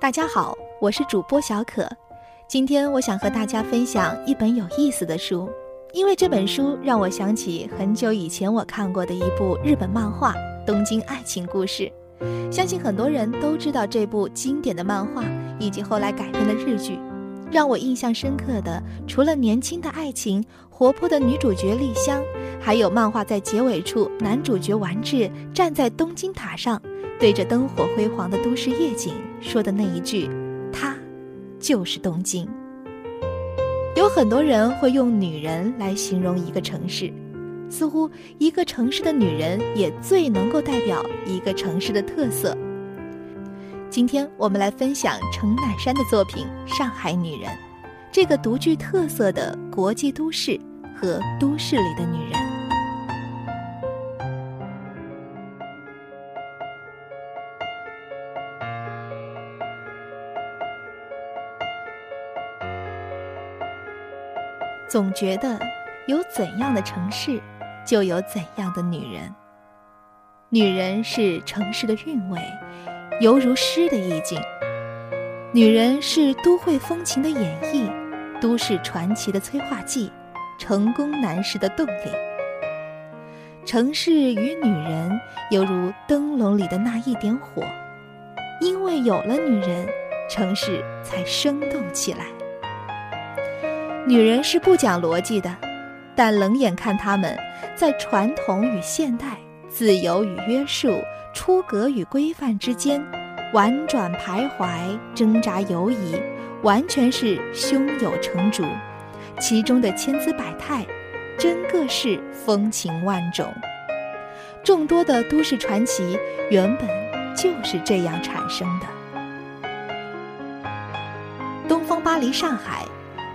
大家好，我是主播小可。今天我想和大家分享一本有意思的书，因为这本书让我想起很久以前我看过的一部日本漫画《东京爱情故事》。相信很多人都知道这部经典的漫画以及后来改编的日剧。让我印象深刻的，除了年轻的爱情、活泼的女主角丽香，还有漫画在结尾处男主角丸治站在东京塔上，对着灯火辉煌的都市夜景说的那一句：“她。”就是东京。有很多人会用女人来形容一个城市，似乎一个城市的女人也最能够代表一个城市的特色。今天我们来分享程乃山的作品《上海女人》，这个独具特色的国际都市和都市里的女人。总觉得有怎样的城市，就有怎样的女人。女人是城市的韵味，犹如诗的意境；女人是都会风情的演绎，都市传奇的催化剂，成功男士的动力。城市与女人犹如灯笼里的那一点火，因为有了女人，城市才生动起来。女人是不讲逻辑的，但冷眼看她们在传统与现代、自由与约束、出格与规范之间婉转徘徊、挣扎游移，完全是胸有成竹。其中的千姿百态，真个是风情万种。众多的都市传奇原本就是这样产生的。东方巴黎、上海。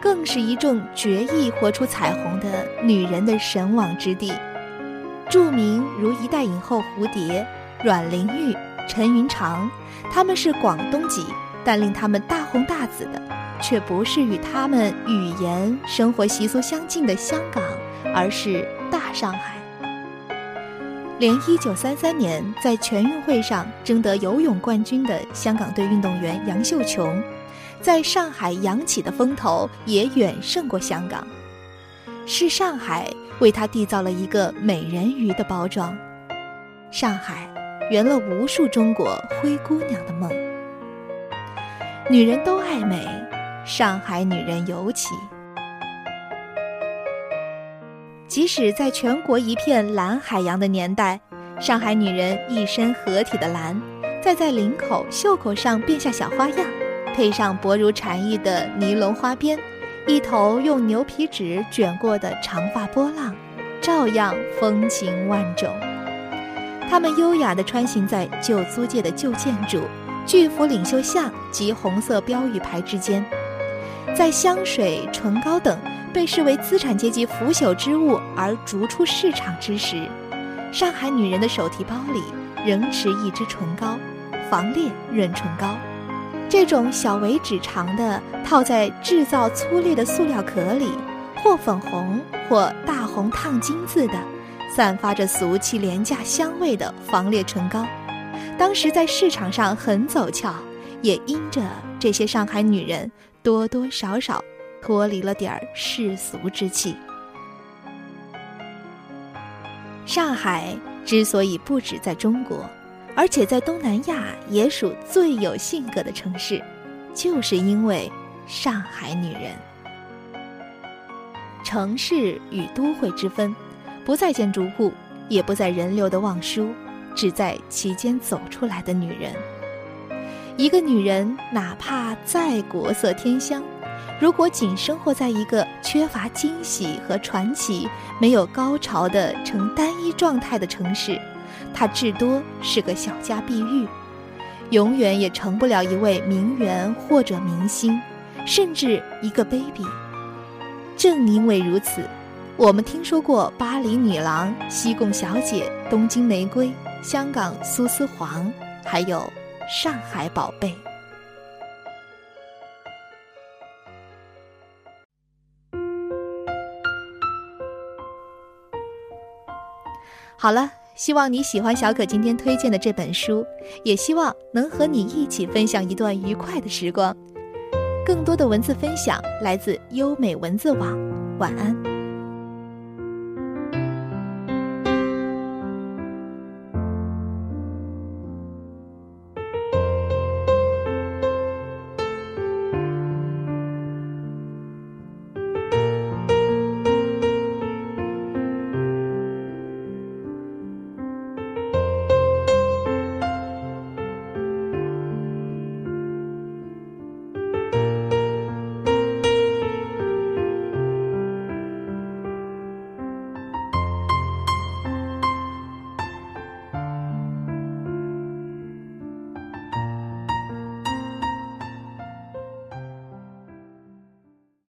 更是一众决意活出彩虹的女人的神往之地，著名如一代影后蝴蝶、阮玲玉、陈云长，他们是广东籍，但令他们大红大紫的，却不是与他们语言、生活习俗相近的香港，而是大上海。连1933年在全运会上争得游泳冠军的香港队运动员杨秀琼。在上海扬起的风头也远胜过香港，是上海为他缔造了一个美人鱼的包装。上海圆了无数中国灰姑娘的梦。女人都爱美，上海女人尤其。即使在全国一片蓝海洋的年代，上海女人一身合体的蓝，再在领口、袖口上变下小花样。配上薄如蝉翼的尼龙花边，一头用牛皮纸卷过的长发波浪，照样风情万种。他们优雅地穿行在旧租界的旧建筑、巨幅领袖像及红色标语牌之间，在香水、唇膏等被视为资产阶级腐朽之物而逐出市场之时，上海女人的手提包里仍持一支唇膏，防裂润唇膏。这种小为指长的，套在制造粗劣的塑料壳里，或粉红或大红烫金字的，散发着俗气廉价香味的防裂唇膏，当时在市场上很走俏，也因着这些上海女人多多少少脱离了点儿世俗之气。上海之所以不止在中国。而且在东南亚也属最有性格的城市，就是因为上海女人。城市与都会之分，不在建筑物，也不在人流的望舒，只在其间走出来的女人。一个女人哪怕再国色天香，如果仅生活在一个缺乏惊喜和传奇、没有高潮的呈单一状态的城市。她至多是个小家碧玉，永远也成不了一位名媛或者明星，甚至一个 baby。正因为如此，我们听说过巴黎女郎、西贡小姐、东京玫瑰、香港苏丝黄，还有上海宝贝。好了。希望你喜欢小可今天推荐的这本书，也希望能和你一起分享一段愉快的时光。更多的文字分享来自优美文字网，晚安。